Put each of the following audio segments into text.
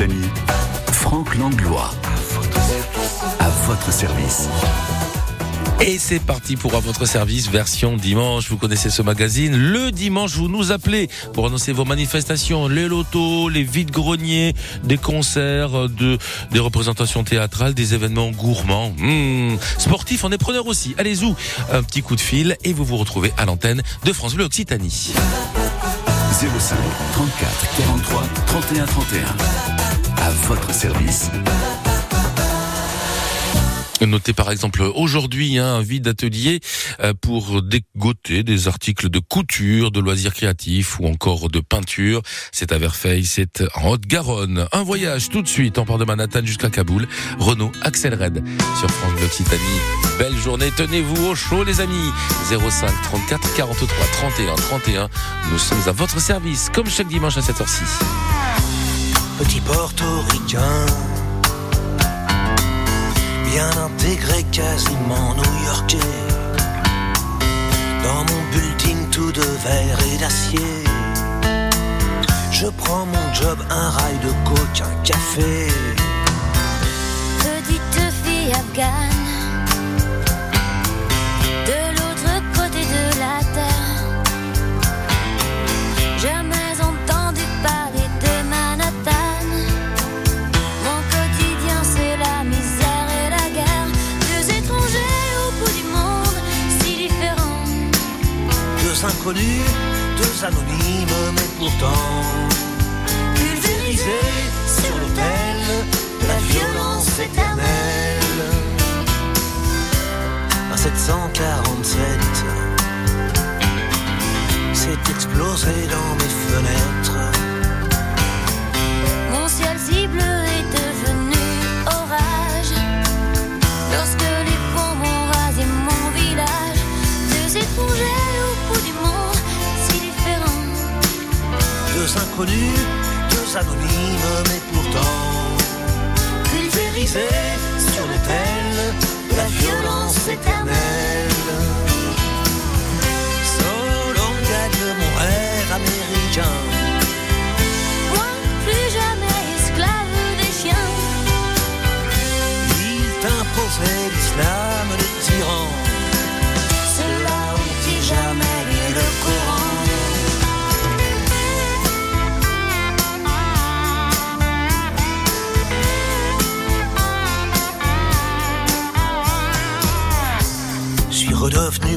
Occitanie, Franck Langlois. À votre service. Et c'est parti pour à votre service, version dimanche. Vous connaissez ce magazine. Le dimanche, vous nous appelez pour annoncer vos manifestations, les lotos, les vides-greniers, des concerts, de, des représentations théâtrales, des événements gourmands. Mmh. Sportifs, on est preneur aussi. Allez-y, un petit coup de fil et vous vous retrouvez à l'antenne de France Bleu Occitanie. 05 34 43 31 31. Votre service. Notez par exemple aujourd'hui un vide atelier euh, pour dégoter des articles de couture, de loisirs créatifs ou encore de peinture. C'est à Verfeil, c'est en Haute-Garonne. Un voyage tout de suite, on part de Manhattan jusqu'à Kaboul. Renault Axel Red sur France Bleu Occitanie. Belle journée, tenez-vous au chaud les amis. 05 34 43 31 31. Nous sommes à votre service comme chaque dimanche à 7h06. Petit portoricain bien intégré, quasiment new-yorkais. Dans mon bulletin tout de verre et d'acier. Je prends mon job, un rail de coke, un café. Petite fille afghane, deux anonymes, mais pourtant pulvérisés sur l'autel la violence éternelle. Un 747 s'est explosé dans mes fenêtres. Mon ciel si Deux inconnus, deux anonymes, mais pourtant pulvérisés sur l'autel de la violence éternelle. Solon gagne mon rêve américain. Moi, plus jamais esclave des chiens. Il t'imposait l'islam, le tyran.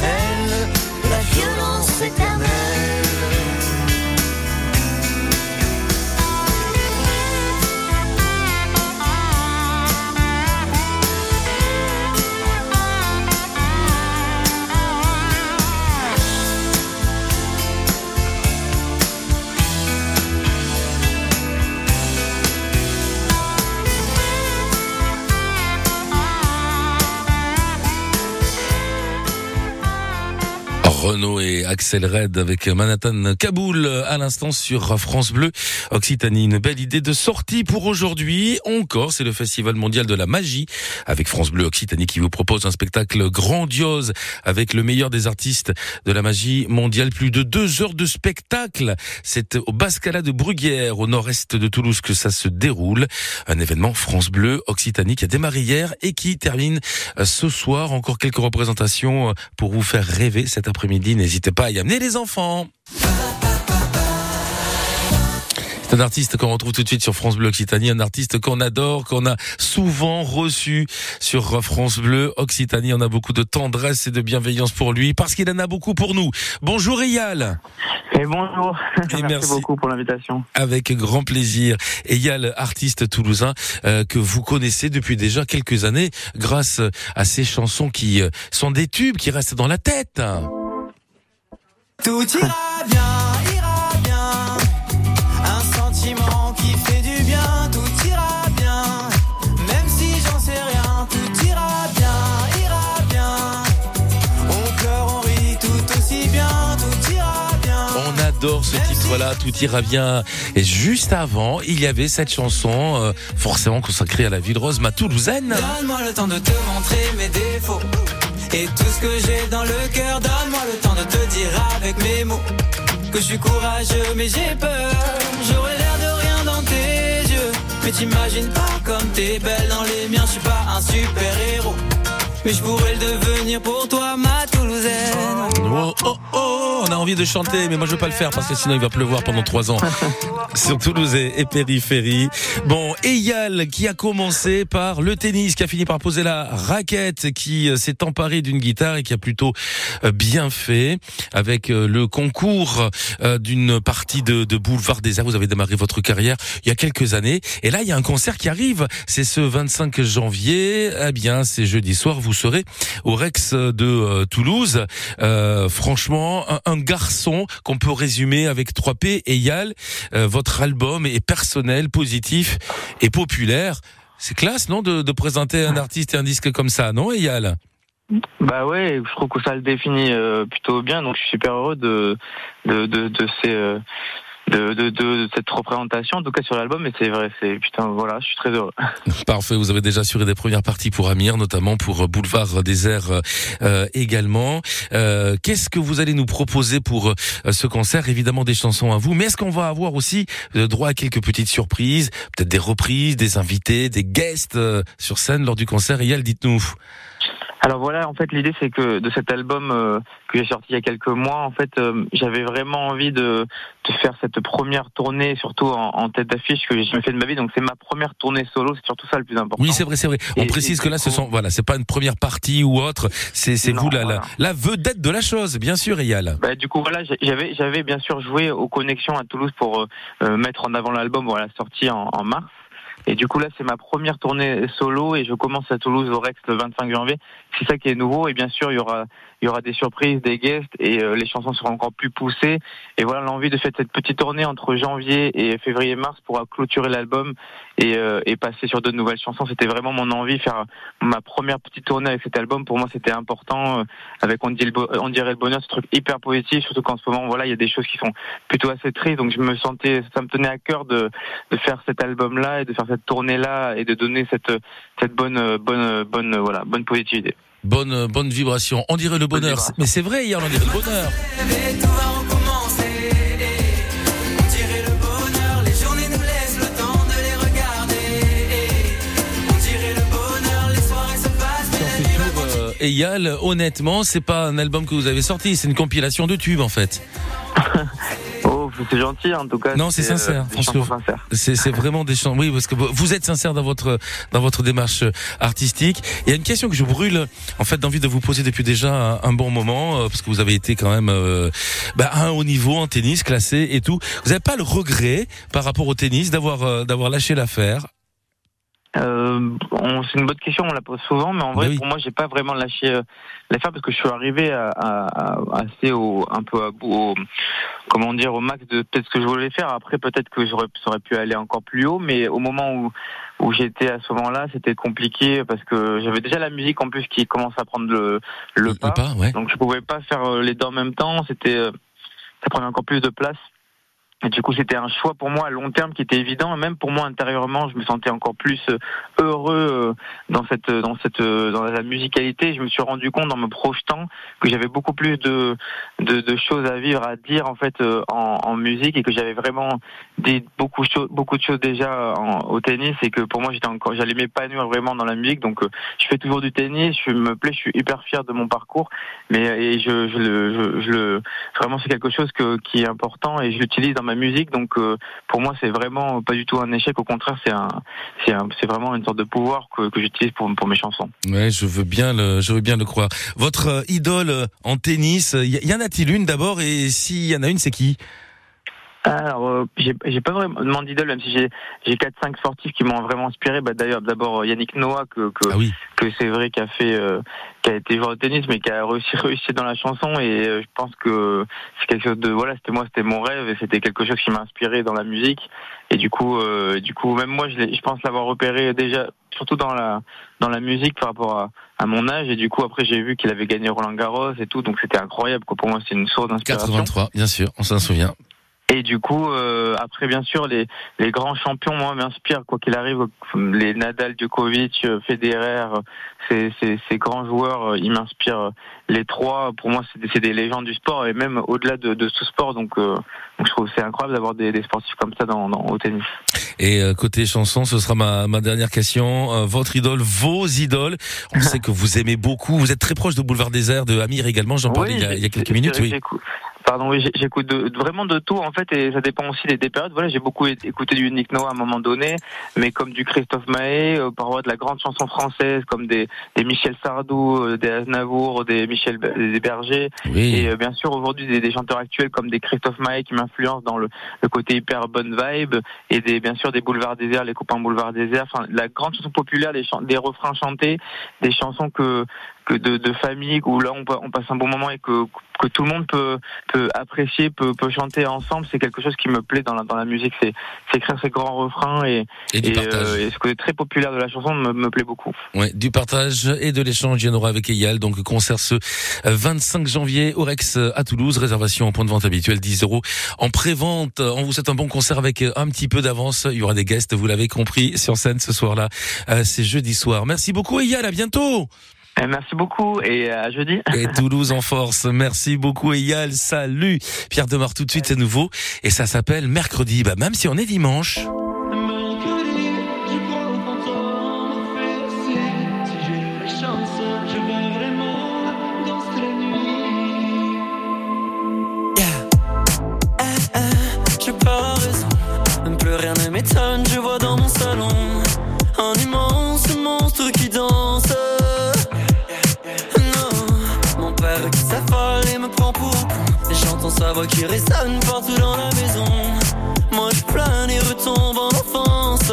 de la violence éternelle. Renault et Axel Red avec Manhattan Kaboul à l'instant sur France Bleu Occitanie. Une belle idée de sortie pour aujourd'hui. Encore, c'est le Festival mondial de la magie avec France Bleu Occitanie qui vous propose un spectacle grandiose avec le meilleur des artistes de la magie mondiale. Plus de deux heures de spectacle. C'est au Bascala de Bruguière, au nord-est de Toulouse que ça se déroule. Un événement France Bleu Occitanie qui a démarré hier et qui termine ce soir. Encore quelques représentations pour vous faire rêver cet après-midi. N'hésitez pas à y amener les enfants. C'est un artiste qu'on retrouve tout de suite sur France Bleu Occitanie, un artiste qu'on adore, qu'on a souvent reçu sur France Bleu Occitanie. On a beaucoup de tendresse et de bienveillance pour lui parce qu'il en a beaucoup pour nous. Bonjour Eyal. Et bonjour. Et merci. beaucoup pour l'invitation. Avec grand plaisir. Eyal, artiste toulousain euh, que vous connaissez depuis déjà quelques années grâce à ses chansons qui euh, sont des tubes qui restent dans la tête. Tout ira bien, ira bien. Un sentiment qui fait du bien, tout ira bien. Même si j'en sais rien, tout ira bien, ira bien. On pleure, on rit tout aussi bien, tout ira bien. On adore ce titre-là, tout ira bien. Et juste avant, il y avait cette chanson, euh, forcément consacrée à la ville rose, ma toulousaine. Donne-moi le temps de te montrer mes défauts. Et tout ce que j'ai dans le cœur, donne-moi le temps de te dire avec mes mots que je suis courageux, mais j'ai peur. J'aurais l'air de rien dans tes yeux, mais t'imagines pas comme t'es belle dans les miens. Je suis pas un super héros, mais je pourrais le devenir pour toi, ma Oh, oh, oh, on a envie de chanter, mais moi je veux pas le faire parce que sinon il va pleuvoir pendant trois ans sur Toulouse et périphérie. Bon, Eyal qui a commencé par le tennis, qui a fini par poser la raquette, qui euh, s'est emparé d'une guitare et qui a plutôt euh, bien fait avec euh, le concours d'une partie de, de Boulevard des Arts. Vous avez démarré votre carrière il y a quelques années et là il y a un concert qui arrive. C'est ce 25 janvier. Eh bien, c'est jeudi soir. Vous serez au Rex de euh, Euh, franchement, un, garçon qu'on peut résumer avec 3P. Eyal, euh, votre album est personnel, positif et populaire. C'est classe, non, de, présenter un artiste et un disque comme ça, non, Eyal Bah ouais, je trouve que ça le définit euh, plutôt bien, donc je suis super heureux de de de, de ces de, de, de cette représentation, en tout cas sur l'album, et c'est vrai, c'est putain, voilà, je suis très heureux. Parfait, vous avez déjà assuré des premières parties pour Amir, notamment pour euh, Boulevard des Airs euh, également. Euh, Qu'est-ce que vous allez nous proposer pour euh, ce concert? Évidemment des chansons à vous, mais est-ce qu'on va avoir aussi euh, droit à quelques petites surprises, peut-être des reprises, des invités, des guests euh, sur scène lors du concert? Eyal, dites-nous. Alors voilà, en fait, l'idée c'est que de cet album euh, que j'ai sorti il y a quelques mois, en fait, euh, j'avais vraiment envie de, de faire cette première tournée, surtout en, en tête d'affiche que j'ai jamais fait de ma vie. Donc c'est ma première tournée solo, c'est surtout ça le plus important. Oui, c'est vrai, c'est vrai. On Et- précise et que là, ce sont, voilà, c'est pas une première partie ou autre. C'est, vous la, voilà. la vedette de la chose, bien sûr, Eyal. Bah, du coup, voilà, j'avais, j'avais bien sûr joué aux connexions à Toulouse pour euh, euh, mettre en avant l'album, voilà, sorti en, en mars. Et du coup, là, c'est ma première tournée solo et je commence à Toulouse au Rex le 25 janvier. C'est ça qui est nouveau. Et bien sûr, il y aura, il y aura des surprises, des guests et euh, les chansons seront encore plus poussées. Et voilà, l'envie de faire cette petite tournée entre janvier et février-mars pour clôturer l'album et, euh, et passer sur de nouvelles chansons. C'était vraiment mon envie, faire ma première petite tournée avec cet album. Pour moi, c'était important. euh, avec on, dit le bo- on dirait le bonheur, ce truc hyper positif, surtout qu'en ce moment, voilà, il y a des choses qui sont plutôt assez tristes. Donc, je me sentais, ça me tenait à cœur de, de faire cet album-là et de faire cette tournée-là et de donner cette, cette bonne, bonne, bonne, voilà, bonne positivité. Bonne, bonne vibration. On dirait le bonheur. Mais c'est vrai, Eyal, on dirait le bonheur. Eyal, honnêtement, c'est pas un album que vous avez sorti, c'est une compilation de tubes, en fait. C'est gentil, en tout cas. Non, c'est euh, sincère. C'est, vraiment des. Oui, parce que vous- êtes sincère dans votre dans votre démarche euh, artistique. Il y a une question que je brûle en fait d'envie de vous poser depuis déjà un, bon moment, euh, parce que vous avez été quand même euh, bah, à un haut niveau en tennis, classé et tout. Vous n'avez pas le regret par rapport au tennis d'avoir euh, d'avoir lâché l'affaire Euh, on- c'est une bonne question, on la pose souvent, mais en vrai, oui. pour moi, j'ai pas vraiment lâché euh, l'affaire parce que je suis arrivé à, à- à- assez au, un peu à bout, au, comment dire, au max de peut-être ce que je voulais faire. Après, peut-être que j'aurais, ça aurait pu aller encore plus haut, mais au moment où, où j'étais à ce moment-là, c'était compliqué parce que j'avais déjà la musique en plus qui commence à prendre le, le pas. pas, ouais. Donc, je pouvais pas faire euh, les deux en même temps. C'était, euh, ça prenait encore plus de place. Et du coup, c'était un choix pour moi à long terme qui était évident. Même pour moi intérieurement, je me sentais encore plus euh, heureux euh, dans cette, dans cette, euh, dans la musicalité. Je me suis rendu compte en me projetant que j'avais beaucoup plus de, de, de choses à vivre, à dire en fait en, musique et que j'avais vraiment dit beaucoup, beaucoup de choses déjà au tennis et que pour moi j'étais encore, j'allais m'épanouir vraiment dans la musique. Donc, je fais toujours du tennis. Je me plais, je suis hyper fier de mon parcours. Mais et je, je le, je le, vraiment c'est quelque chose que, qui est important et je l'utilise dans ma ma musique. Donc euh, pour moi, c'est vraiment pas du tout un échec. Au contraire, c'est un, c'est un- c'est vraiment une sorte de pouvoir que, que j'utilise pour, pour mes chansons. Ouais, je veux bien le, je veux bien le croire. Votre euh, idole euh, en tennis, y, y en a-t-il une d'abord? Et s'il y en a une, c'est qui? Alors, euh, j'ai pas vraiment d'idole, même si j'ai j'ai quatre cinq sportifs qui m'ont vraiment inspiré. Bah d'ailleurs, d'abord euh, Yannick Noah que que, Ah oui. que c'est vrai qui a fait euh, qui a été joueur de tennis, mais qui a réussi réussi dans la chanson. Et euh, je pense que c'est quelque chose de voilà, c'était moi, c'était mon rêve et c'était quelque chose qui m'a inspiré dans la musique. Et du coup, euh, du coup, même moi, je, je pense l'avoir repéré déjà, surtout dans la dans la musique par rapport à, à mon âge. Et du coup, après, j'ai vu qu'il avait gagné Roland Garros et tout, donc c'était incroyable. Quoi. Pour moi, c'est une source d'inspiration. 83, bien sûr, on s'en souvient. Et du coup, euh, après, bien sûr, les, les grands champions, moi, m'inspirent, quoi qu'il arrive. Les Nadal, Djokovic, Federer, ces, ces, ces grands joueurs, euh, ils m'inspirent. Les trois, pour moi, c'est des, c'est des légendes du sport, et même au-delà de, de ce sport. Donc, euh, donc je trouve que c'est incroyable d'avoir des, des sportifs comme ça dans, dans, au tennis. Et euh, côté chanson, ce sera ma, ma dernière question. Euh, votre idole, vos idoles. On sait que vous aimez beaucoup. Vous êtes très proche de Boulevard Désert, de Amir également. J'en parlais il, y a, il y a quelques minutes. Oui. Pardon, oui, j'écoute de- vraiment de tout en fait, et ça dépend aussi des, des périodes. Voilà, j'ai beaucoup écouté du Nick Noah à un moment donné, mais comme du Christophe Maé, euh, parfois de la grande chanson française, comme des, des Michel Sardou, euh, des Aznavour, des Michel des Berger, Oui. et euh, bien sûr aujourd'hui des, des chanteurs actuels comme des Christophe Maé qui m'influencent dans le, le côté hyper bonne vibe, et des bien sûr des Boulevards Désert, les copains Boulevards Désert, enfin la grande chanson populaire, des, des refrains chantés, des chansons que que de, de famille où là on, on passe un bon moment et que que tout le monde peut peut apprécier, peut peut chanter ensemble, c'est quelque chose qui me plaît dans la dans la musique, c'est c'est écrire ces grands refrains et Et et, euh, et ce côté très populaire de la chanson me, me plaît beaucoup. Ouais, du partage et de l'échange. Il y en aura avec Eyal. Donc, concert ce euh, 25 janvier au Rex euh, à Toulouse. Réservation en point de vente habituel 10 euros en pré-vente. On vous souhaite un bon concert avec euh, un petit peu d'avance. Il y aura des guests, vous l'avez compris, sur scène ce soir-là. Euh, C'est jeudi soir. Merci beaucoup Eyal. À bientôt. Eh, merci beaucoup et à jeudi. Et Toulouse en force. Merci beaucoup Eyal. Salut. Pierre Demar tout de suite, c'est nouveau. Et ça s'appelle Mercredi. Bah, même si on est dimanche. Mercredi, je crois au fantôme, fait aussi. Qui résonne partout dans la maison. Moi je plane et retombe en enfance.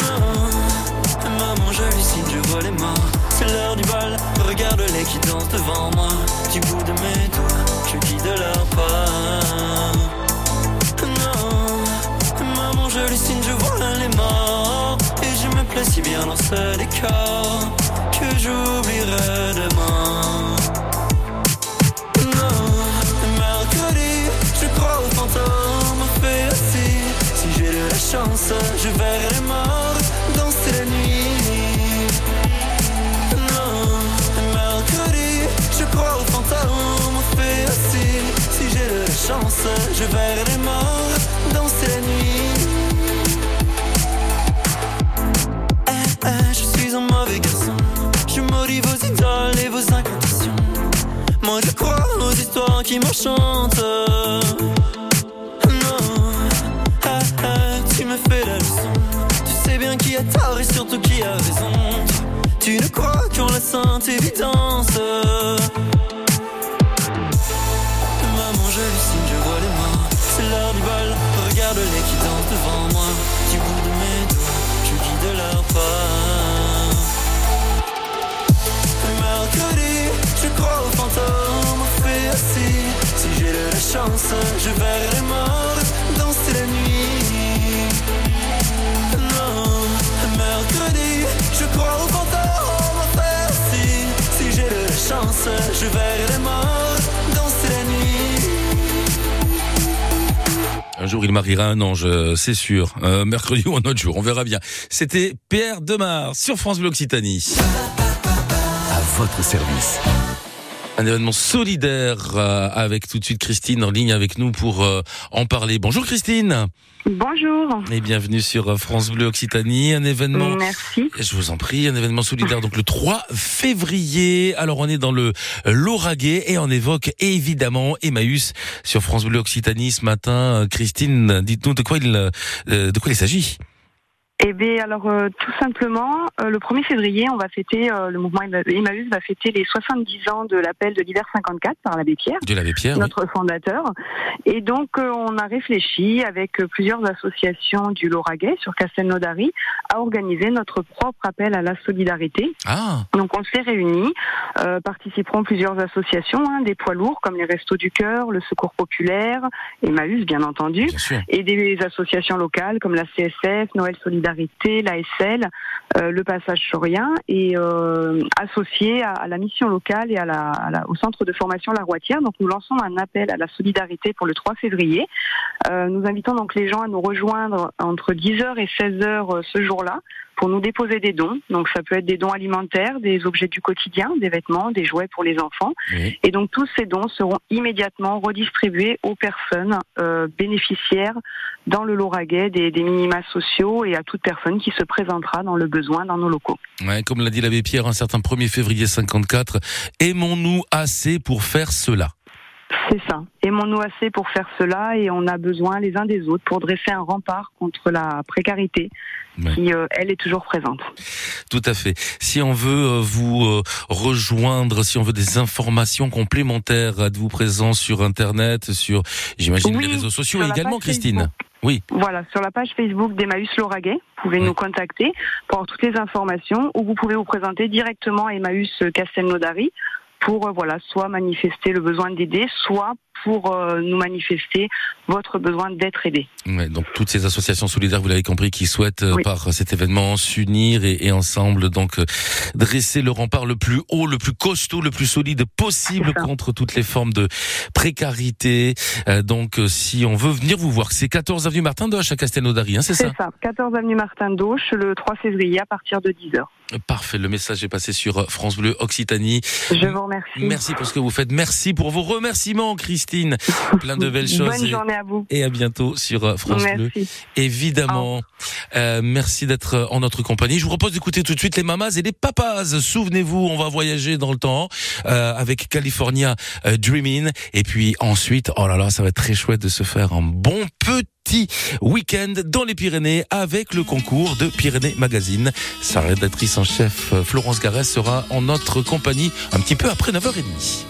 Non, maman, je hallucine, je vois les morts. C'est l'heure du bal, regarde-les qui dansent devant moi. Du bout de mes doigts, je guide leur pas. Non, maman, je hallucine, je vois les morts. Et je me plais si bien dans ce décor que j'oublierai demain. Chance, je verrai les morts danser la nuit. Non, mercredi, je crois aux fantômes, fait aussi. Si j'ai de la chance, je verrai les morts danser la nuit. Eh, eh, je suis un mauvais garçon. Je maudis vos idoles et vos incantations. Moi je crois aux histoires qui m'enchantent. Tort et surtout qui a raison. Tu ne crois qu'en la sainte évidence. Maman, je hallucine, je vois les morts. C'est l'heure du bal, regarde-les qui dansent devant moi. Du bout de mes doigts, je guide leur pas. Mercredi, je crois aux fantômes, fait aussi. Si j'ai de la chance, je verrai les je verrai les morts danser la nuit. Un jour, il mariera un ange, euh, c'est sûr. Euh, mercredi ou un autre jour, on verra bien. C'était Pierre Demar sur France Bleu Occitanie. À votre service. Un événement solidaire euh, avec tout de suite Christine en ligne avec nous pour euh, en parler. Bonjour Christine Bonjour. et bienvenue sur euh, France Bleu Occitanie. Un événement, Merci. je vous en prie, un événement solidaire donc le 3 février. Alors on est dans le Lauragais et on évoque évidemment Emmaüs sur France Bleu Occitanie ce matin. Christine, dites-nous de quoi il, de quoi il s'agit. Eh bien, alors, euh, tout simplement, euh, le 1er février, on va fêter, euh, le mouvement Emma- Emmaüs va fêter les 70 ans de l'appel de l'hiver 54 par l'abbé Pierre, De l'abbé Pierre. oui. notre fondateur. Et donc, euh, on a réfléchi avec euh, plusieurs associations du Lauragais sur Castelnaudary à organiser notre propre appel à la solidarité. Ah, Donc, on s'est réunis, euh, participeront plusieurs associations, hein, des poids lourds comme les Restos du Cœur, le Secours Populaire, Emmaüs, bien entendu. bien et des associations locales comme la CSF, Noël Solidarité, l'ASL, euh, le Passage Saurien, et euh, associés à, la mission locale et au centre de formation La Roitière. Donc nous lançons un appel à la solidarité pour le 3 février. Euh, nous invitons donc les gens à nous rejoindre entre 10h et 16h euh, ce jour-là pour nous déposer des dons. Donc ça peut être des dons alimentaires, des objets du quotidien, des vêtements, des jouets pour les enfants. Oui. Et donc tous ces dons seront immédiatement redistribués aux personnes euh, bénéficiaires dans le Lauragais des, des minima sociaux et à toute personne qui se présentera dans le besoin dans nos locaux. Ouais, comme l'a dit l'abbé Pierre, un certain 1er février 54, aimons-nous assez pour faire cela? C'est ça. Aimons-nous assez pour faire cela et on a besoin les uns des autres pour dresser un rempart contre la précarité Ouais. qui, euh, elle, est toujours présente. Tout à fait. Si on veut euh, vous euh, rejoindre, si on veut des informations complémentaires, êtes-vous présent sur Internet, sur, j'imagine, Oui, les réseaux sociaux la également, Christine Facebook. Oui, Voilà, sur la page Facebook d'Emmaüs Lauragais, vous pouvez Oui. nous contacter pour avoir toutes les informations ou vous pouvez vous présenter directement à Emmaüs Castelnaudary pour euh, voilà, soit manifester le besoin d'aider, soit pour euh, nous manifester votre besoin d'être aidé. Ouais, donc toutes ces associations solidaires, vous l'avez compris, qui souhaitent euh, Oui. par cet événement s'unir et, et ensemble donc euh, dresser le rempart le plus haut, le plus costaud, le plus solide possible contre toutes les formes de précarité. Euh, donc si on veut venir vous voir, c'est 14 avenue Martin Doche à Castelnaudary, hein, c'est ça C'est ça, 14 avenue Martin d'Auche le 3 février à partir de 10h. Parfait, le message est passé sur France Bleu Occitanie. Je vous remercie. Merci pour ce que vous faites. Merci pour vos remerciements, Christine. Plein de belles choses. Bonne et- journée à vous. Et à bientôt sur euh, France Bleu. Merci. Évidemment. Euh, merci d'être en notre compagnie. Je vous propose d'écouter tout de suite les mamas et les papas. Souvenez-vous, on va voyager dans le temps euh, avec California euh, Dreamin'. Et puis ensuite, oh là là, ça va être très chouette de se faire un bon petit week-end dans les Pyrénées avec le concours de Pyrénées Magazine. Sa rédactrice en chef, euh, Florence Garès, sera en notre compagnie un petit peu après 9h30.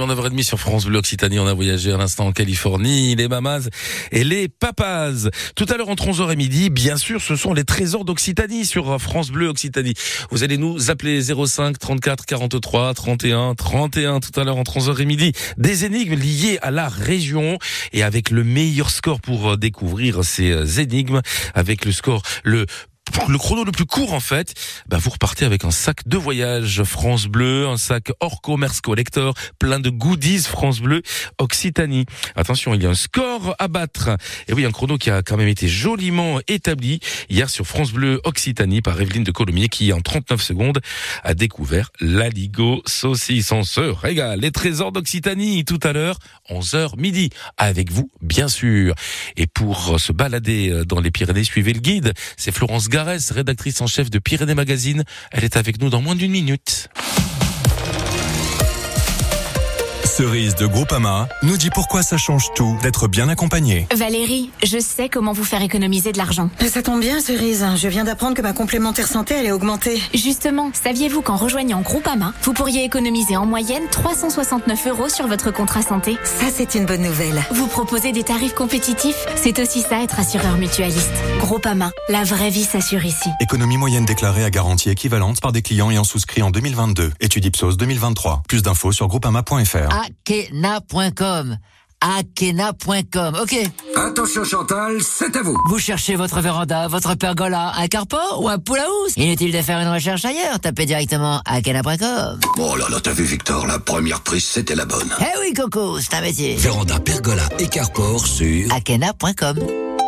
Quasiment 9h30 sur France Bleu Occitanie. On a voyagé à l'instant en Californie, les mamas et les papas. Tout à l'heure entre 11h et midi, bien sûr, ce sont les trésors d'Occitanie sur France Bleu Occitanie. Vous allez nous appeler 05 34 43 31 31 tout à l'heure entre 11h et midi. Des énigmes liées à la région et avec le meilleur score pour découvrir ces énigmes avec le score le le chrono le plus court en fait, bah vous repartez avec un sac de voyage France Bleu, un sac hors commerce collector, plein de goodies France Bleu Occitanie. Attention, il y a un score à battre. Et oui, un chrono qui a quand même été joliment établi hier sur France Bleu Occitanie par Evelyne de Colomiers qui en 39 secondes a découvert l'aligo saucisse. On se régale. Les trésors d'Occitanie tout à l'heure, 11h midi. Avec vous, bien sûr. Et pour se balader dans les Pyrénées, suivez le guide. C'est Florence Rédactrice en chef de Pyrénées Magazine. Elle est avec nous dans moins d'une minute. Cerise de Groupama nous dit pourquoi ça change tout d'être bien accompagné. Valérie, je sais comment vous faire économiser de l'argent. Ça tombe bien, Cerise. Je viens d'apprendre que ma complémentaire santé allait augmenter. Justement, saviez-vous qu'en rejoignant Groupama, vous pourriez économiser en moyenne 369 euros sur votre contrat santé? Ça, c'est une bonne nouvelle. Vous proposez des tarifs compétitifs? C'est aussi ça être assureur mutualiste. Groupama, la vraie vie s'assure ici. Économie moyenne déclarée à garantie équivalente par des clients ayant souscrit en 2022. Étude Ipsos 2023. Plus d'infos sur groupama.fr. Akena.com. Akena.com, ok. Attention Chantal, c'est à vous. Vous cherchez votre véranda, votre pergola, un carport ou un pool house? Inutile de faire une recherche ailleurs, tapez directement Akena.com. Oh là là, t'as vu Victor, la première prise c'était la bonne. Eh oui Coco, c'est un métier. Véranda, pergola et carport sur Akena.com.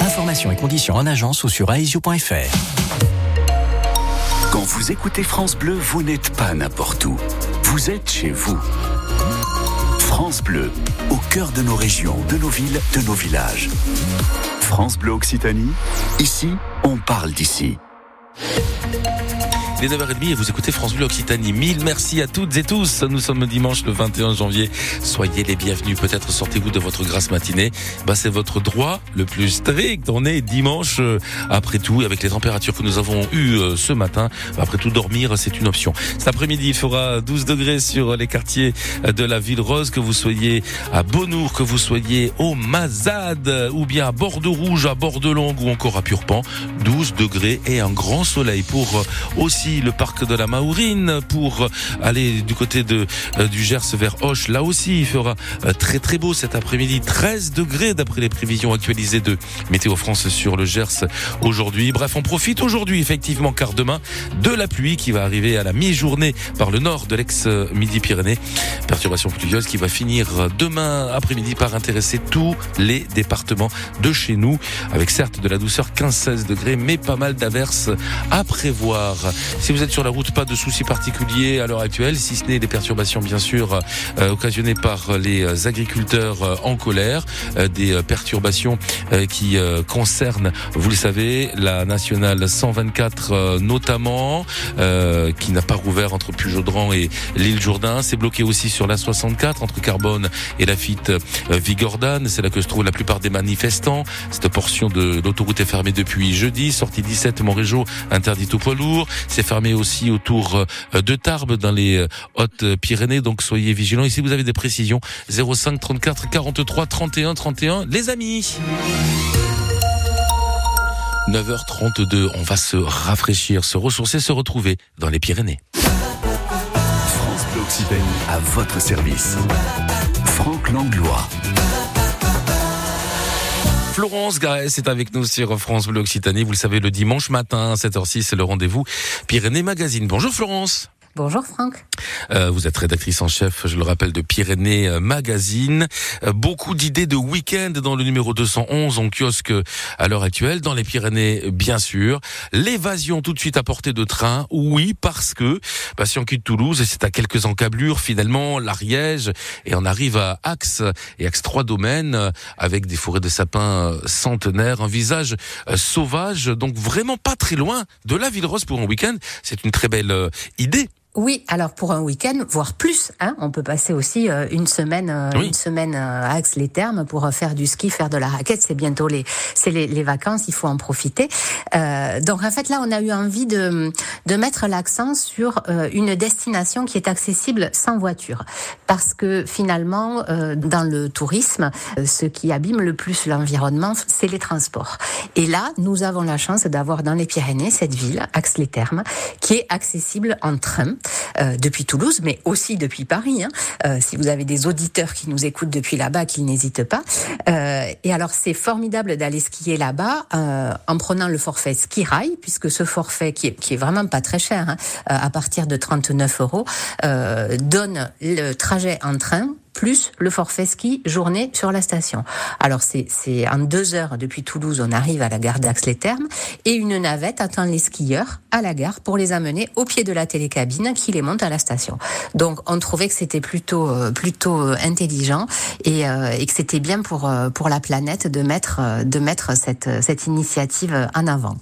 Informations et conditions en agence ou sur aesio.fr. Quand vous écoutez France Bleu, vous n'êtes pas n'importe où. Vous êtes chez vous. France Bleu, au cœur de nos régions, de nos villes, de nos villages. France Bleu Occitanie, ici, on parle d'ici. Les 9h30 et vous écoutez France Bleu Occitanie. Mille merci à toutes et tous. Nous sommes dimanche le 21 janvier. Soyez les bienvenus. Peut-être sortez-vous de votre grasse matinée. Bah, c'est votre droit le plus strict. On est dimanche euh, après tout avec les températures que nous avons eues euh, ce matin. Après tout, dormir, c'est une option. Cet après-midi, il fera 12 degrés sur les quartiers de la ville rose, que vous soyez à Beaunour, que vous soyez au Mazade ou bien à Bordeaux-Rouge, à Bordeaux-Longue ou encore à Purpan. 12 degrés et un grand soleil pour euh, le parc de la Maourine pour aller du côté de euh, du Gers vers Hoche. Là aussi, il fera euh, très très beau cet après-midi. 13 degrés d'après les prévisions actualisées de Météo France sur le Gers aujourd'hui. Bref, on profite aujourd'hui effectivement car demain de la pluie qui va arriver à la mi-journée par le nord de l'ex-Midi-Pyrénées. Perturbation pluvieuse qui va finir demain après-midi par intéresser tous les départements de chez nous avec certes de la douceur 15-16 degrés mais pas mal d'averses à prévoir. Si vous êtes sur la route, pas de soucis particuliers à l'heure actuelle, si ce n'est des perturbations bien sûr euh, occasionnées par les agriculteurs euh, en colère, euh, des perturbations qui concernent, vous le savez, la nationale 124 notamment, qui n'a pas rouvert entre Pujaudran et l'île Jourdain. C'est bloqué aussi sur la 64 entre Carbone et la Fitte Vigordane. C'est là que se trouvent la plupart des manifestants. Cette portion de l'autoroute est fermée depuis jeudi. Sortie 17 Montrégeau interdite aux poids lourds. Fermé aussi autour de Tarbes dans les Hautes-Pyrénées. Donc soyez vigilants. Ici, vous avez des précisions. 05 34 43 31 31. Les amis. 9h32, on va se rafraîchir, se ressourcer, se retrouver dans les Pyrénées. France Bleu Occitanie, à votre service. Franck Langlois. Florence Garès est avec nous sur France Bleu Occitanie. Vous le savez, le dimanche matin, à 7h06, c'est le rendez-vous Pyrénées Magazine. Bonjour Florence. Bonjour Franck. Euh, vous êtes rédactrice en chef, je le rappelle, de Pyrénées euh, Magazine. Euh, beaucoup d'idées de week-end dans le numéro 211 en kiosque à l'heure actuelle. Dans les Pyrénées, bien sûr. L'évasion tout de suite à portée de train, oui, parce que bah, si on quitte Toulouse, et c'est à quelques encablures finalement, l'Ariège, et on arrive à Axe et Axe 3 domaines, euh, avec des forêts de sapins euh, centenaires, un visage euh, sauvage, donc vraiment pas très loin de la Ville Rose pour un week-end. C'est une très belle euh, idée. Oui, alors pour un week-end, voire plus, hein, on peut passer aussi euh, une semaine, euh, Oui. une semaine euh, à Axe-les-Thermes pour faire du ski, faire de la raquette. C'est bientôt les, c'est les, les vacances, il faut en profiter. Euh, donc en fait là, on a eu envie de de mettre l'accent sur euh, une destination qui est accessible sans voiture, parce que finalement, euh, dans le tourisme, ce qui abîme le plus l'environnement, c'est les transports. Et là, nous avons la chance d'avoir dans les Pyrénées cette ville, Axe-les-Thermes, qui est accessible en train euh, depuis Toulouse, mais aussi depuis Paris. hein. Euh, si vous avez des auditeurs qui nous écoutent depuis là-bas, qu'ils n'hésitent pas. Euh, et alors, c'est formidable d'aller skier là-bas euh, en prenant le forfait ski rail, puisque ce forfait qui est, qui est vraiment pas très cher, hein, euh, à partir de 39 euros, euh, donne le trajet en train plus le forfait ski journée sur la station. Alors c'est en deux heures depuis Toulouse, on arrive à la gare d'Ax-les-Thermes et une navette attend les skieurs à la gare pour les amener au pied de la télécabine qui les monte à la station. Donc on trouvait que c'était plutôt euh, plutôt euh, intelligent et, euh, et que c'était bien pour euh, pour la planète de mettre de mettre cette cette initiative en avant.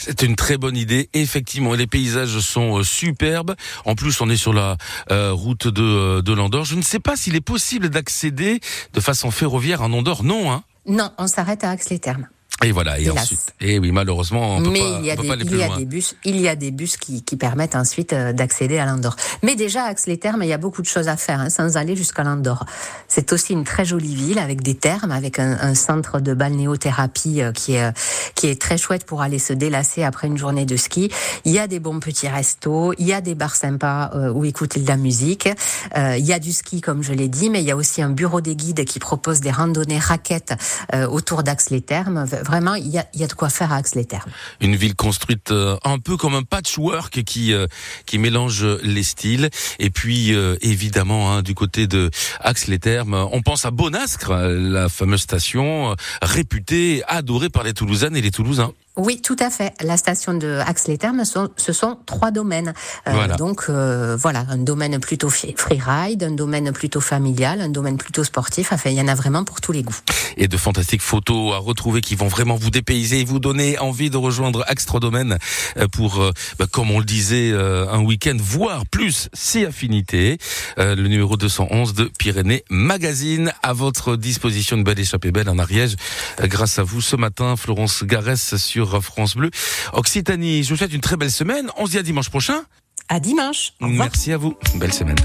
C'est une très bonne idée. Effectivement, les paysages sont euh, superbes. En plus, on est sur la euh, route de, euh, de l'Andorre. Je ne sais pas s'il est possible d'accéder de façon ferroviaire en Andorre. Non, hein Non, on s'arrête à Axe-les-Thermes. Et voilà. Et ensuite, et oui, malheureusement, on peut Mais pas, il y a des, il y a des bus, il y a des bus qui, qui permettent ensuite euh, d'accéder à l'Andorre. Mais déjà, à Axe-les-Thermes, il y a beaucoup de choses à faire, hein, sans aller jusqu'à l'Andorre. C'est aussi une très jolie ville avec des thermes, avec un, un centre de balnéothérapie euh, qui est, euh, qui est très chouette pour aller se délasser après une journée de ski. Il y a des bons petits restos, il y a des bars sympas où écouter de la musique. Euh, il y a du ski, comme je l'ai dit, mais il y a aussi un bureau des guides qui propose des randonnées raquettes euh, autour d'Axe-les-Thermes. Vraiment, il y a, y a de quoi faire à Axe-les-Thermes. Une ville construite euh, un peu comme un patchwork qui euh, qui mélange les styles. Et puis euh, évidemment hein, du côté de Axe-les-Thermes, on pense à Bonascre, la fameuse station réputée, adorée par les Toulousaines et les Toulousains. Oui, tout à fait. La station de Axe-les-Thermes, ce sont trois domaines. Euh, Voilà. Donc euh, voilà, un domaine plutôt freeride, un domaine plutôt familial, un domaine plutôt sportif. Enfin, il y en a vraiment pour tous les goûts. et de fantastiques photos à retrouver qui vont vraiment vous dépayser et vous donner envie de rejoindre Axe 3 Domaines euh, pour, euh, bah, comme on le disait, un week-end, voire plus, si affinité. Le numéro 211 de Pyrénées Magazine à votre disposition. Une belle échappée belle en Ariège. Grâce à vous ce matin, Florence Garès sur France Bleu. Occitanie, je vous souhaite une très belle semaine. On se dit à dimanche prochain. À dimanche. Merci à vous. Belle semaine.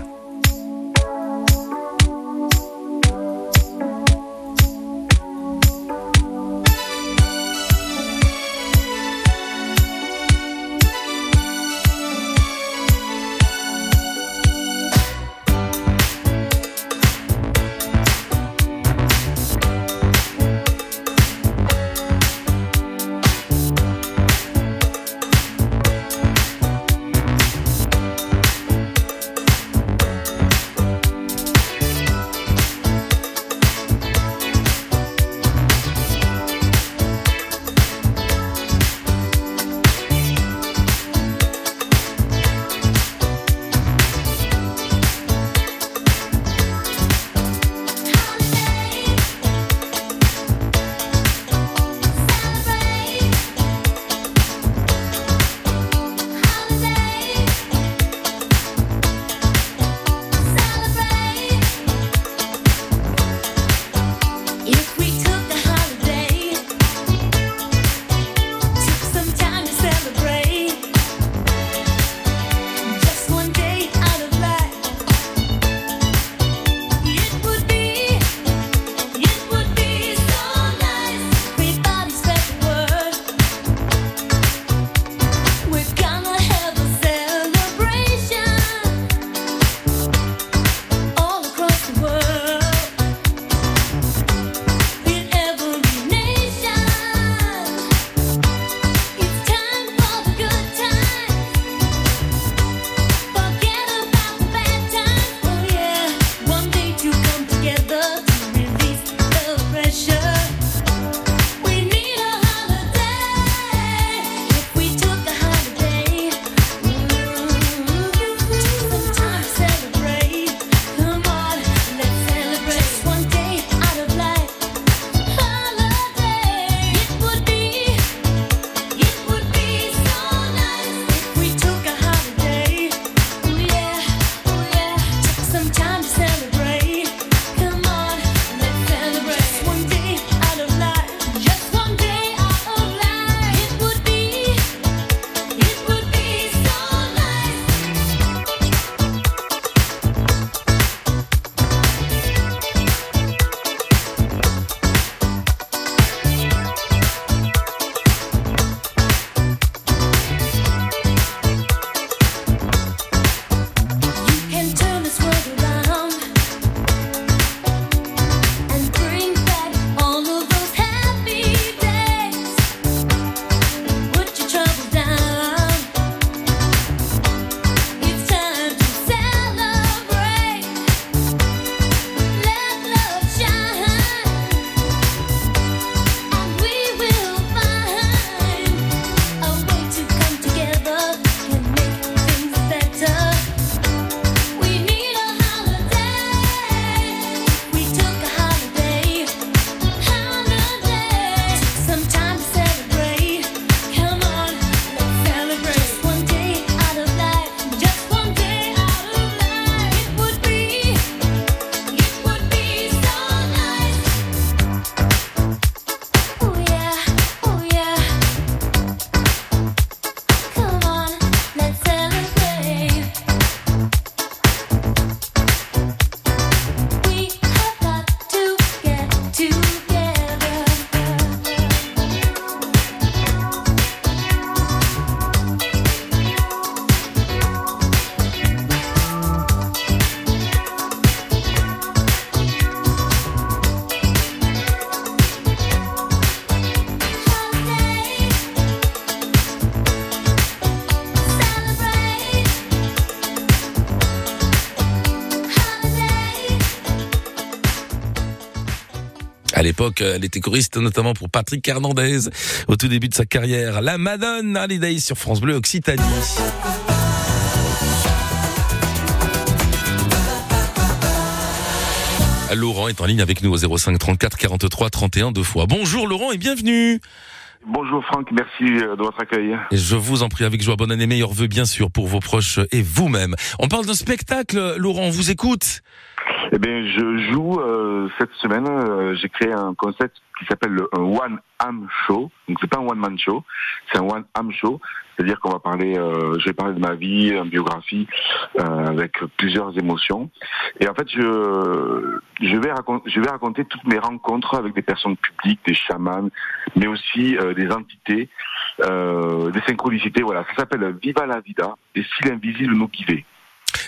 L'époque, elle était choriste notamment pour Patrick Hernandez au tout début de sa carrière. La Madone Holiday sur France Bleu Occitanie. Laurent est en ligne avec nous au 05 34 43 31 deux fois. Bonjour Laurent et bienvenue. Bonjour Franck, merci euh, de votre accueil. Et je vous en prie avec joie, bonne année, meilleurs vœux bien sûr pour vos proches et vous-même. On parle d'un spectacle, Laurent, on vous écoute. Eh bien, je joue euh, cette semaine. euh, J'ai créé un concept qui s'appelle le un One Am Show. Donc c'est pas un one man show, c'est un One Am Show. C'est-à-dire qu'on va parler, euh, je vais parler de ma vie, une biographie euh, avec plusieurs émotions. Et en fait, je je vais raconter, je vais raconter toutes mes rencontres avec des personnes publiques, des chamans, mais aussi euh, des entités, euh, des synchronicités. Voilà, ça s'appelle Viva la Vida et si l'invisible nous guidait.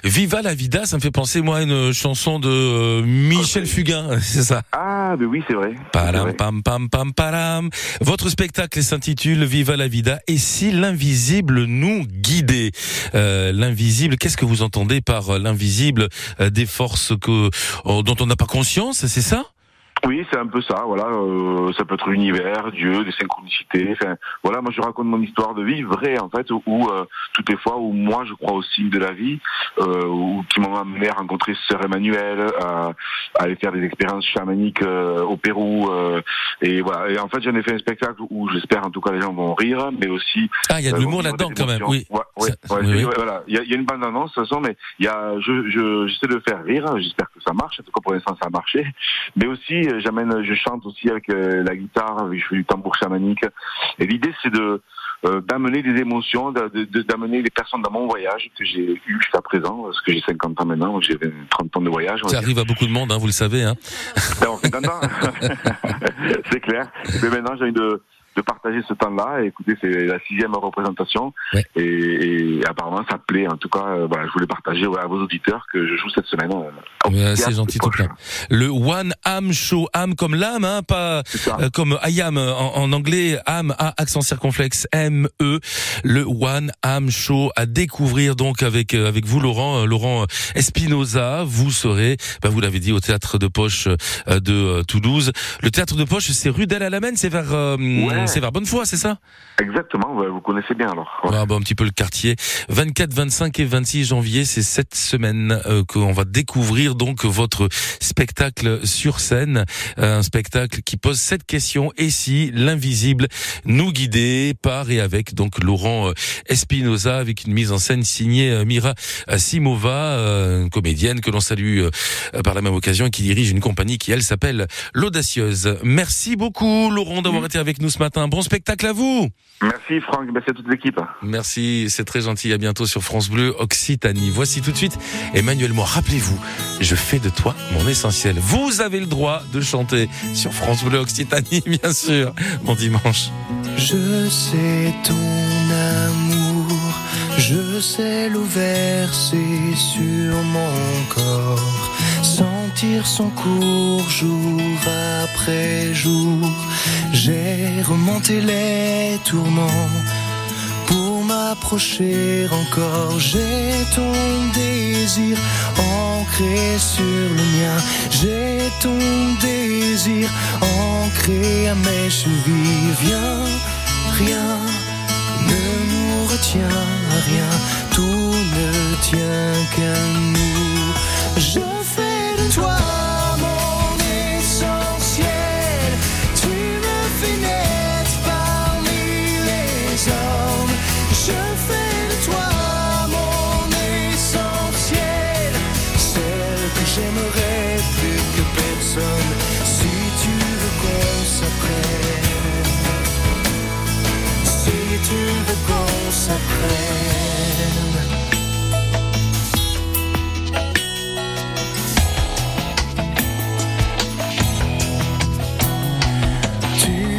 Viva la vida, ça me fait penser moi à une chanson de euh, Michel Fugain, c'est ça? Ah, mais oui, c'est vrai. Param, pam, pam, pam, param. Votre spectacle s'intitule Viva la vida et si l'invisible nous guidait? Euh, L'invisible, qu'est-ce que vous entendez par euh, l'invisible Euh, Des forces que euh, dont on n'a pas conscience, c'est ça? Oui, c'est un peu ça. Voilà, euh, ça peut être l'univers, Dieu, des synchronicités. Enfin, voilà, moi je raconte mon histoire de vie vraie en fait, où euh, toutes les fois où moi je crois au signe de la vie, euh, où qui m'ont amené à rencontrer Sœur Emmanuel, à, à aller faire des expériences chamaniques euh, au Pérou, euh, et voilà. Et en fait, j'en ai fait un spectacle où j'espère en tout cas les gens vont rire, mais aussi. Ah, il y a de euh, l'humour là-dedans quand même, oui. Ouais, ouais, Ça- ouais, oui, oui. voilà. Il y a, il y a une bande annonce de toute façon, mais il y a, je, je, j'essaie de faire rire. J'espère que ça marche. En tout cas, pour l'instant, ça a marché. Mais aussi, j'amène, je chante aussi avec euh, la guitare. Je fais du tambour chamanique. Et l'idée, c'est de euh, d'amener des émotions, d'amener les personnes dans mon voyage que j'ai eu jusqu'à présent, parce que j'ai 50 ans maintenant, j'ai 30 ans de voyage. Ça arrive à beaucoup de monde, hein, vous le savez. Hein. Alors, 50 ans. c'est clair. Mais maintenant, j'ai envie de, de partager ce temps-là. Écoutez, c'est la sixième représentation. Et, et apparemment, ça plaît. En tout cas, euh, voilà, je voulais partager ouais, à vos auditeurs que je joue cette semaine. euh, c'est gentil tout plein. Le One Am Show, Am comme l'âme, hein, pas euh, comme I am euh, en, en anglais, Am A accent circonflexe M E. Le One Am Show à découvrir donc avec euh, avec vous Laurent Laurent Espinoza. Vous serez, bah, vous l'avez dit au théâtre de Poche de Toulouse. Le théâtre de Poche, c'est rue d'El Alamein, c'est vers Ouais. C'est vers Bonnefoy, c'est ça Exactement, ouais, vous connaissez bien alors. Ah, bah, un petit peu le quartier. 24, 25 et 26 janvier, c'est cette semaine euh, qu'on va découvrir donc votre spectacle sur scène, un spectacle qui pose cette question et si l'invisible nous guidait par et avec donc Laurent euh, Espinoza avec une mise en scène signée euh, Mira Simova, une comédienne que l'on salue par la même occasion et qui dirige une compagnie qui elle s'appelle l'Audacieuse. Merci beaucoup Laurent d'avoir été avec nous ce matin. Bon spectacle à vous. Merci Franck, merci à toute l'équipe. Merci, c'est très gentil. À bientôt sur France Bleu Occitanie. Voici tout de suite Emmanuel Moir. Rappelez-vous, je fais de toi mon essentiel. Vous avez le droit de chanter sur France Bleu Occitanie, bien sûr, mon dimanche. Je sais ton amour, je sais l'eau versée sur mon corps, son cours jour après jour. J'ai remonté les tourments pour m'approcher encore. J'ai ton désir ancré sur le mien. J'ai ton désir ancré à mes chevilles. Viens, rien ne nous retient, rien, tout ne tient qu'à nous. Tu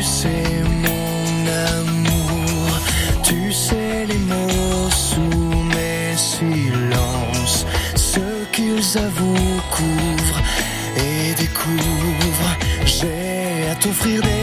sais mon amour, tu sais les mots sous mes silences, ce qu'ils avouent couvrent et découvrent. J'ai à t'offrir des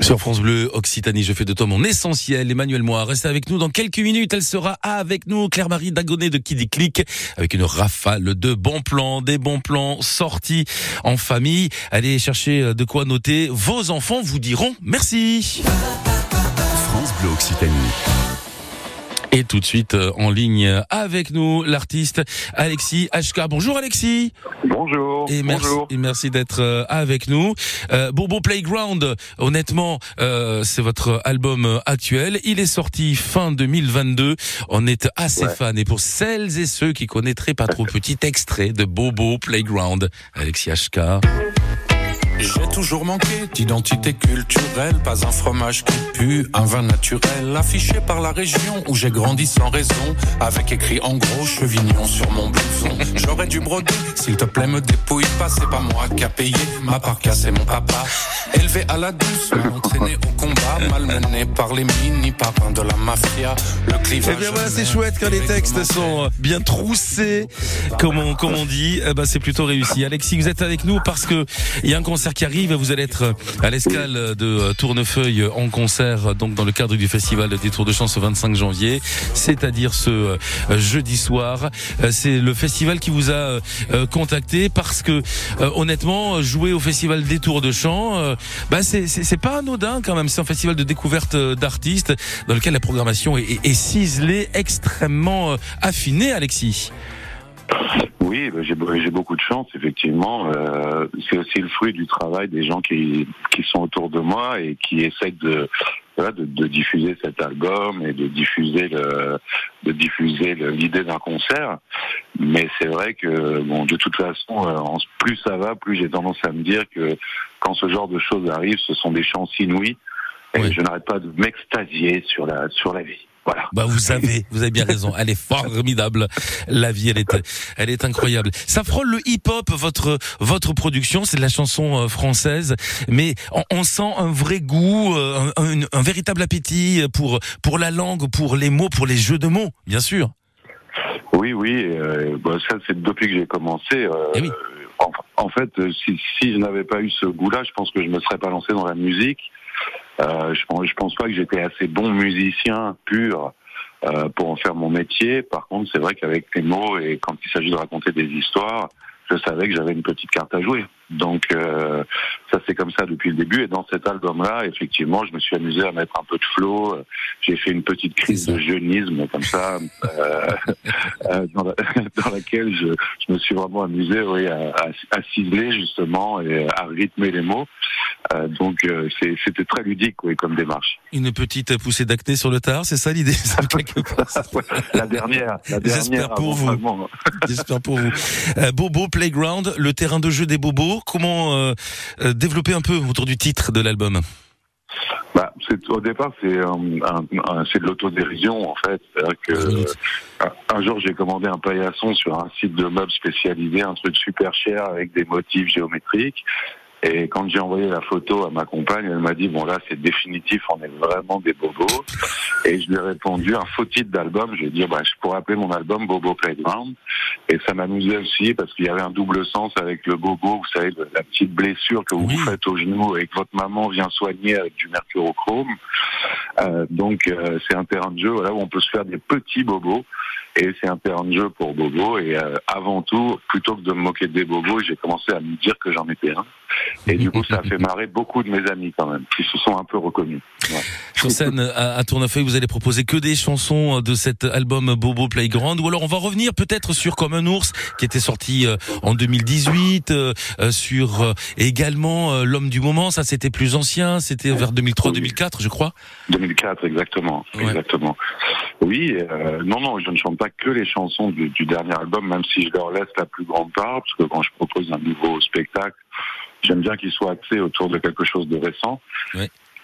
Sur France Bleu Occitanie, je fais de toi mon essentiel. Emmanuel Moir, restez avec nous dans quelques minutes. Elle sera avec nous, Claire-Marie Dagonet de Kiddy Click, avec une rafale de bons plans, des bons plans sortis en famille. Allez chercher de quoi noter. Vos enfants vous diront merci. France Bleu Occitanie. Et tout de suite euh, en ligne avec nous l'artiste Alexis HK. Bonjour Alexis. Bonjour. Et merci, Bonjour. et merci d'être euh, avec nous. Euh, Bobo Playground, honnêtement, euh, c'est votre album euh, actuel. Il est sorti fin 2022. On est assez Ouais. fans. Et pour celles et ceux qui connaîtraient pas trop, petit extrait de Bobo Playground. Alexis HK. J'ai toujours manqué d'identité culturelle, pas un fromage qui pue, un vin naturel, affiché par la région où j'ai grandi sans raison, avec écrit en gros chevignon sur mon blouson. J'aurais dû broder, s'il te plaît me dépouille pas, c'est pas moi qui a payé, ma part c'est mon papa. Élevé à la douce, entraîné au combat, malmené par les mini papins de la mafia, le Eh clivage. bien voilà, c'est chouette quand les textes sont euh, bien troussés, comme on, comme on dit. Eh ben, c'est plutôt réussi. Alexis, vous êtes avec nous parce que il y a un concert qui arrive. Vous allez être à l'escale de euh, Tournefeuille en concert, donc dans le cadre du festival des Tours de Chance au 25 janvier, c'est-à-dire ce euh, jeudi soir. Euh, C'est le festival qui vous a euh, euh, contacté parce que euh, honnêtement, jouer au festival des Tours de Chant, euh, bah c'est c'est pas anodin quand même. C'est un festival de découverte euh, d'artistes dans lequel la programmation est, est- est ciselée, extrêmement euh, affinée, Alexis. Oui, ben, j'ai j'ai beaucoup de chance, effectivement. Euh, c'est aussi le fruit du travail des gens qui, qui sont autour de moi et qui essayent de, voilà, de, de diffuser cet album et de diffuser le, de diffuser le- l'idée d'un concert. Mais c'est vrai que, bon, de toute façon, euh, plus ça va, plus j'ai tendance à me dire que quand ce genre de choses arrive, ce sont des chances inouïes. Et je n'arrête pas de m'extasier sur la, sur la vie. Voilà. Bah vous avez, vous avez bien raison. Elle est formidable. La vie, elle est, elle est incroyable. Ça frôle le hip-hop. Votre, votre production, c'est de la chanson euh, française, mais on, on sent un vrai goût, euh, un, un- un véritable appétit pour, pour la langue, pour les mots, pour les jeux de mots, bien sûr. Oui, oui. euh, bah, ça, c'est depuis que j'ai commencé. euh, en, en fait, euh, si, si je n'avais pas eu ce goût-là, je pense que je me serais pas lancé dans la musique. Euh, je, pense, pas que j'étais assez bon musicien pur euh, pour en faire mon métier. Par contre, c'est vrai qu'avec les mots et quand il s'agit de raconter des histoires, je savais que j'avais une petite carte à jouer. Donc euh, ça c'est comme ça depuis le début. Et dans cet album-là, effectivement, je me suis amusé à mettre un peu de flow. J'ai fait une petite crise de jeunisme comme ça, euh, euh, dans, la- dans laquelle je, je me suis vraiment amusé, oui, à, à- à ciseler justement et à rythmer les mots. Donc c'était très ludique, oui, comme démarche. Une petite poussée d'acné sur le tard, c'est ça l'idée? La dernière, la dernière. J'espère pour vous. J'espère pour vous. Bobo Playground, le terrain de jeu des bobos. Comment euh, euh, développer un peu autour du titre de l'album Bah, au départ, c'est, un- c'est de l'autodérision, en fait. Que, un, un jour, j'ai commandé un paillasson sur un site de meubles spécialisé, un truc super cher avec des motifs géométriques. Et quand j'ai envoyé la photo à ma compagne, elle m'a dit, bon là, c'est définitif, on est vraiment des bobos. Et je lui ai répondu, un faux titre d'album, je lui ai dit, bah, je pourrais appeler mon album Bobo Playground. Et ça m'amusait aussi parce qu'il y avait un double sens avec le bobo, vous savez, la petite blessure que vous vous faites au genou et que votre maman vient soigner avec du mercurochrome. Euh, donc euh, c'est un terrain de jeu voilà, où on peut se faire des petits bobos. Et c'est un terrain de jeu pour bobos. Et euh, avant tout, plutôt que de me moquer des bobos, j'ai commencé à me dire que j'en étais un. Et du coup, ça a fait marrer beaucoup de mes amis quand même, qui se sont un peu reconnus. Ouais. Sur scène à, à Tournefeuille, vous allez proposer que des chansons de cet album Bobo Playground, ou alors on va revenir peut-être sur Comme un ours, qui était sorti euh, en 2018, euh, euh, sur euh, également euh, L'homme du moment, ça c'était plus ancien, c'était vers 2003-2004 je crois. 2004, exactement. Exactement. Oui, euh, non, non, je ne chante pas que les chansons du, du dernier album, même si je leur laisse la plus grande part, parce que quand je propose un nouveau spectacle, j'aime bien qu'il soit axé autour de quelque chose de récent.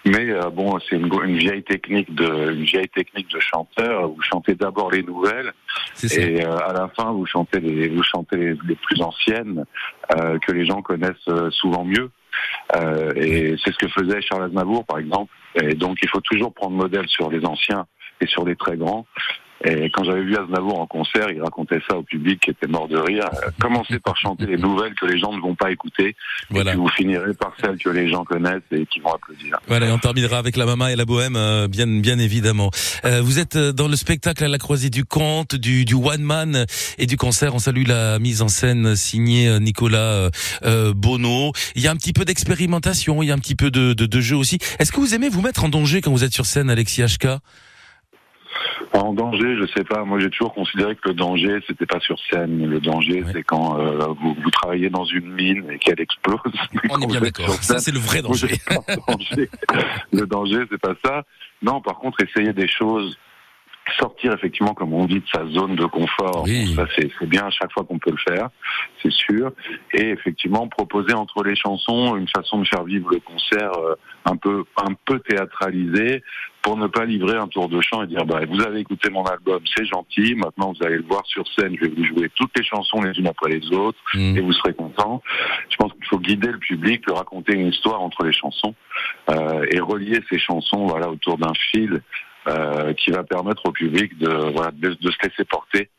Mais euh, bon, c'est une, une vieille technique de une vieille technique de chanteur. Vous chantez d'abord les nouvelles et euh, à la fin vous chantez les vous chantez les, les plus anciennes euh, que les gens connaissent souvent mieux. Et c'est ce que faisait Charles Aznavour, par exemple. Et donc, il faut toujours prendre modèle sur les anciens et sur les très grands. Et quand j'avais vu Aznavour en concert, il racontait ça au public qui était mort de rire. Euh, Commencez par chanter les nouvelles que les gens ne vont pas écouter, et puis vous finirez par celles que les gens connaissent et qui vont applaudir. Voilà, et on terminera avec la Mama et la Bohème, euh, bien, bien évidemment. Euh, vous êtes euh, dans le spectacle à la croisée du conte, du, du one man et du concert. On salue la mise en scène signée Nicolas euh, Bono. Il y a un petit peu d'expérimentation, il y a un petit peu de, de, de jeu aussi. Est-ce que vous aimez vous mettre en danger quand vous êtes sur scène, Alexis HK En danger, je sais pas. Moi, j'ai toujours considéré que le danger, c'était pas sur scène. Le danger, c'est quand euh, vous, vous travaillez dans une mine et qu'elle explose. On est bien d'accord. Ça, c'est le vrai danger. le danger, c'est pas ça. Non, par contre, essayer des choses, sortir effectivement, comme on dit, de sa zone de confort. Ça, c'est c'est bien à chaque fois qu'on peut le faire, c'est sûr. Et effectivement, proposer entre les chansons une façon de faire vivre le concert euh, un peu, un peu théâtralisé pour ne pas livrer un tour de chant et dire bah, vous avez écouté mon album, c'est gentil, maintenant vous allez le voir sur scène, je vais vous jouer toutes les chansons les unes après les autres et vous serez content. Je pense qu'il faut guider le public, leur raconter une histoire entre les chansons euh, et relier ces chansons voilà autour d'un fil euh, qui va permettre au public de, voilà, de, de se laisser porter.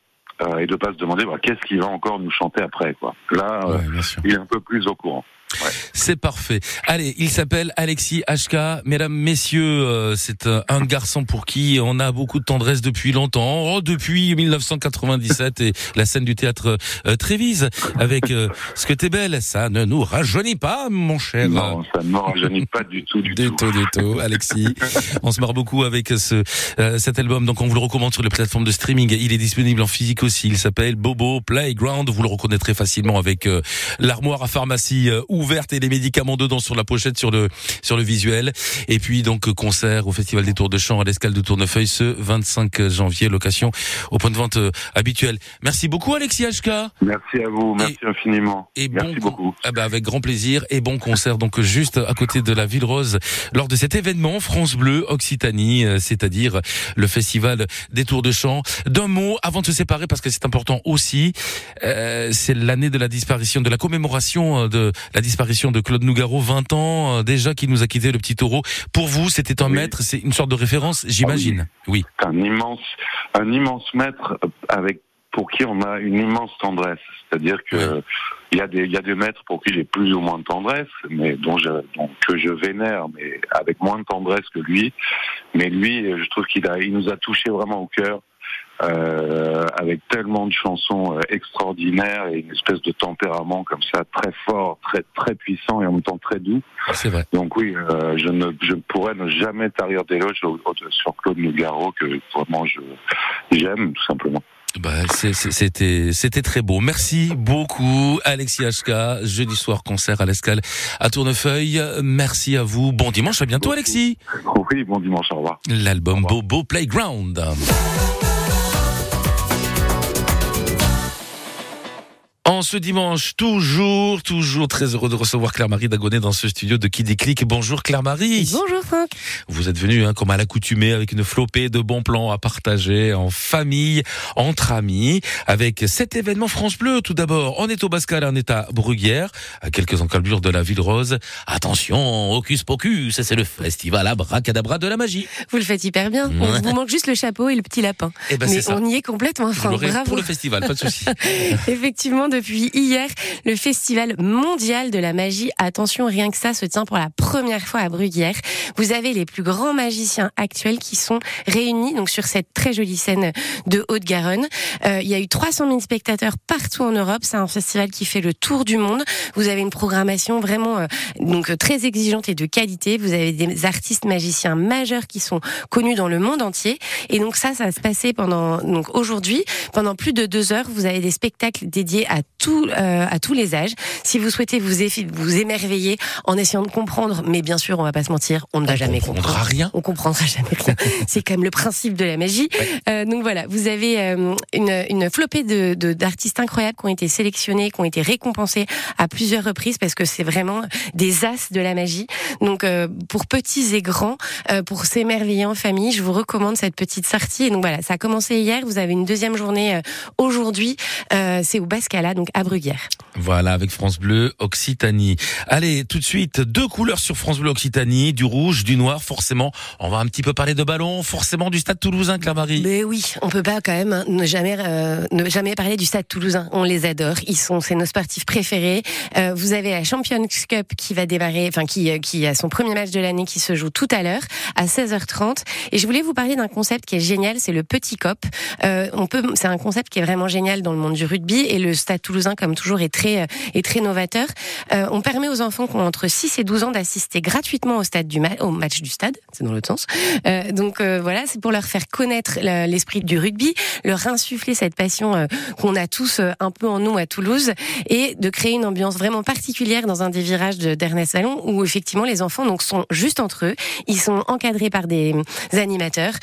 euh, et de pas se demander bah, qu'est-ce qu'il va encore nous chanter après quoi. Là, il est un peu plus au courant. C'est parfait. Allez, il s'appelle Alexis HK. Mesdames, messieurs, euh, c'est euh, un garçon pour qui on a beaucoup de tendresse depuis longtemps, oh, depuis 1997 et la scène du théâtre euh, Trévise avec euh, Ce que t'es belle, ça ne nous rajeunit pas, mon cher. Non, ça ne me rajeunit pas du tout, du, tout. Du tout, Alexis. on se marre beaucoup avec ce euh, cet album, donc on vous le recommande sur les plateformes de streaming. Il est disponible en physique aussi. Il s'appelle Bobo Playground. Vous le reconnaîtrez facilement avec l'armoire à pharmacie euh, ouverte et les médicaments dedans sur la pochette, sur le sur le visuel. Et puis donc concert au Festival des Tours de Chant à l'Escale de Tournefeuille ce 25 janvier, location au point de vente euh, habituel. Merci beaucoup Alexis HK. Merci à vous, merci infiniment. Et merci bon beaucoup. Ah bah avec grand plaisir et bon concert donc juste à côté de la Ville Rose lors de cet événement France Bleu Occitanie, euh, c'est-à-dire le festival des Tours de Chant. D'un mot avant de se séparer parce que c'est important aussi, euh, c'est l'année de la disparition, de la commémoration euh, de la disparition de Claude Nougaro, 20 ans euh, déjà qui nous a quitté le petit taureau. Pour vous, c'était un maître, c'est une sorte de référence, j'imagine. Oui. C'est un immense, un immense maître euh, avec pour qui on a une immense tendresse. C'est-à-dire que il y a des il y a des maîtres pour qui j'ai plus ou moins de tendresse, mais dont je dont- que je vénère, mais avec moins de tendresse que lui. Mais lui, je trouve qu'il a il nous a touché vraiment au cœur. Euh, avec tellement de chansons euh, extraordinaires et une espèce de tempérament comme ça très fort, très très puissant et en même temps très doux. C'est vrai. Donc oui, euh, je ne je pourrais ne jamais tarir au- sur Claude Nougaro que vraiment je j'aime tout simplement. Bah, c'était c'était très beau. Merci beaucoup Alexis HK. Jeudi soir concert à l'Escale à Tournefeuille. Merci à vous. Bon dimanche, à bientôt Alexis. Oui, bon dimanche, au revoir. L'album Bobo Playground. En ce dimanche, toujours, toujours très heureux de recevoir Claire-Marie Dagonet dans ce studio de Qui Déclic. Bonjour Claire-Marie. Bonjour Franck. Vous êtes venu, hein, comme à l'accoutumée, avec une flopée de bons plans à partager en famille, entre amis, avec cet événement France Bleu. Tout d'abord, on est au Bascal, on est à Bruguière, à quelques encablures de la Ville Rose. Attention, Hocus Pocus, c'est le festival Abracadabra de la magie. Vous le faites hyper bien. On vous manque juste le chapeau et le petit lapin. Eh ben, Mais ça. on y est complètement, Franck. Bravo. pour le festival, pas de souci. Effectivement, depuis hier, le Festival mondial de la magie, attention, rien que ça, se tient pour la première fois à Bruguière. Vous avez les plus grands magiciens actuels qui sont réunis donc sur cette très jolie scène de Haute-Garonne. Euh, il y a eu 300 000 spectateurs partout en Europe. C'est un festival qui fait le tour du monde. Vous avez une programmation vraiment euh, donc euh, très exigeante et de qualité. Vous avez des artistes magiciens majeurs qui sont connus dans le monde entier. Et donc ça, ça va se passer pendant donc aujourd'hui pendant plus de deux heures. Vous avez des spectacles dédiés à tout euh, à tous les âges. Si vous souhaitez vous émerveiller en essayant de comprendre, mais bien sûr, on va pas se mentir, on ne va jamais comprendre. rien. On comprendra jamais rien. C'est quand même le principe de la magie. Euh, donc voilà, vous avez euh, une, une flopée de de- d'artistes incroyables qui ont été sélectionnés, qui ont été récompensés à plusieurs reprises parce que c'est vraiment des as de la magie. Donc euh, pour petits et grands, euh, pour s'émerveiller en famille, je vous recommande cette petite sortie. Et donc voilà, ça a commencé hier. Vous avez une deuxième journée euh, aujourd'hui. Euh, c'est au Bascala, donc à Bruguière. Voilà, avec France Bleu Occitanie. Allez, tout de suite, deux couleurs sur France Bleu Occitanie, du rouge, du noir, forcément. On va un petit peu parler de ballon, forcément du stade toulousain, Claire-Marie. Mais oui, on peut pas quand même hein, ne jamais euh, ne jamais parler du Stade Toulousain. On les adore, ils sont c'est nos sportifs préférés. Euh, vous avez la Champions Cup qui va démarrer, enfin qui euh, qui a son premier match de l'année qui se joue tout à l'heure à 16h30. Et je voulais vous parler d'un concept qui est génial, c'est le petit cop. Euh, on peut, c'est un concept qui est vraiment génial dans le monde du rugby et le Stade Toulousain, comme toujours, est très euh, est très novateur. Euh, on permet aux enfants qui ont entre 6 et 12 ans d'assister gratuitement au stade du ma- au match du stade, c'est dans l'autre sens. Euh, donc voilà, c'est pour leur faire connaître l'esprit du rugby, leur insuffler cette passion qu'on a tous un peu en nous à Toulouse et de créer une ambiance vraiment particulière dans un des virages de- d'Ernest Vallon où effectivement les enfants donc sont juste entre eux, ils sont encadrés par des animateurs,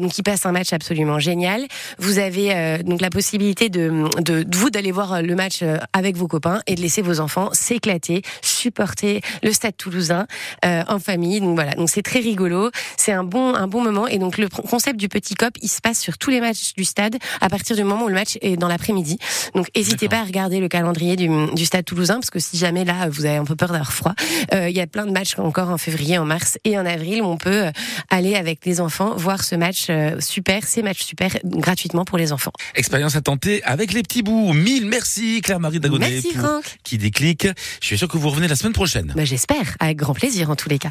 donc ils passent un match absolument génial. Vous avez donc la possibilité de, de, de vous d'aller voir le match euh, avec vos copains et de laisser vos enfants s'éclater, supporter le Stade Toulousain euh, en famille. Donc voilà, donc c'est très rigolo, c'est un bon un bon moment et donc le concept du petit cop, il se passe sur tous les matchs du stade à partir du moment où le match est dans l'après-midi. Donc n'hésitez pas à regarder le calendrier du, du Stade Toulousain parce que si jamais là vous avez un peu peur d'avoir froid, euh, il y a plein de matchs encore en février, en mars et en avril où on peut euh, aller avec les enfants voir ce match super, ces matchs super gratuitement pour les enfants. Expérience à tenter avec les petits bouts. Mille merci Claire-Marie Dagonet Merci, pour Franck. qui déclic. Je suis sûr que vous revenez la semaine prochaine. Bah, J'espère, avec grand plaisir en tous les cas.